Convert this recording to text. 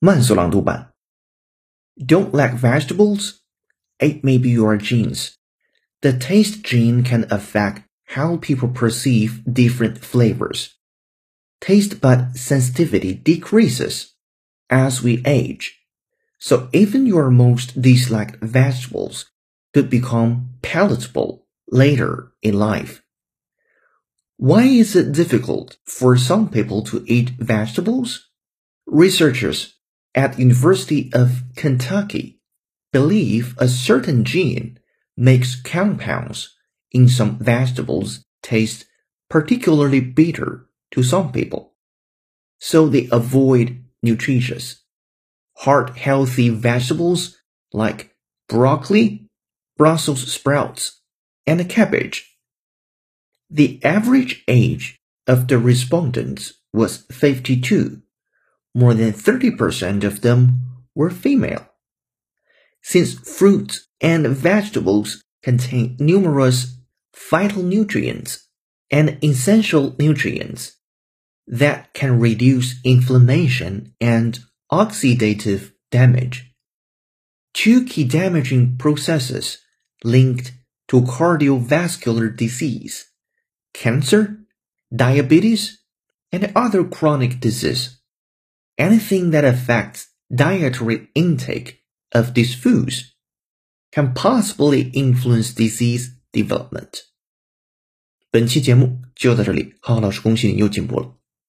慢速朗读版。Don't like vegetables? It may be your genes. The taste gene can affect how people perceive different flavors. Taste bud sensitivity decreases as we age. So even your most disliked vegetables could become palatable later in life. Why is it difficult for some people to eat vegetables? Researchers at the University of Kentucky believe a certain gene makes compounds in some vegetables taste particularly bitter to some people. So they avoid nutritious, heart healthy vegetables like broccoli, Brussels sprouts, and cabbage. The average age of the respondents was 52 more than 30% of them were female. Since fruits and vegetables contain numerous vital nutrients and essential nutrients that can reduce inflammation and oxidative damage. Two key damaging processes linked to cardiovascular disease, cancer, diabetes, and other chronic disease anything that affects dietary intake of these foods can possibly influence disease development. 本期节目就到这里，浩浩老师恭喜你又进步了。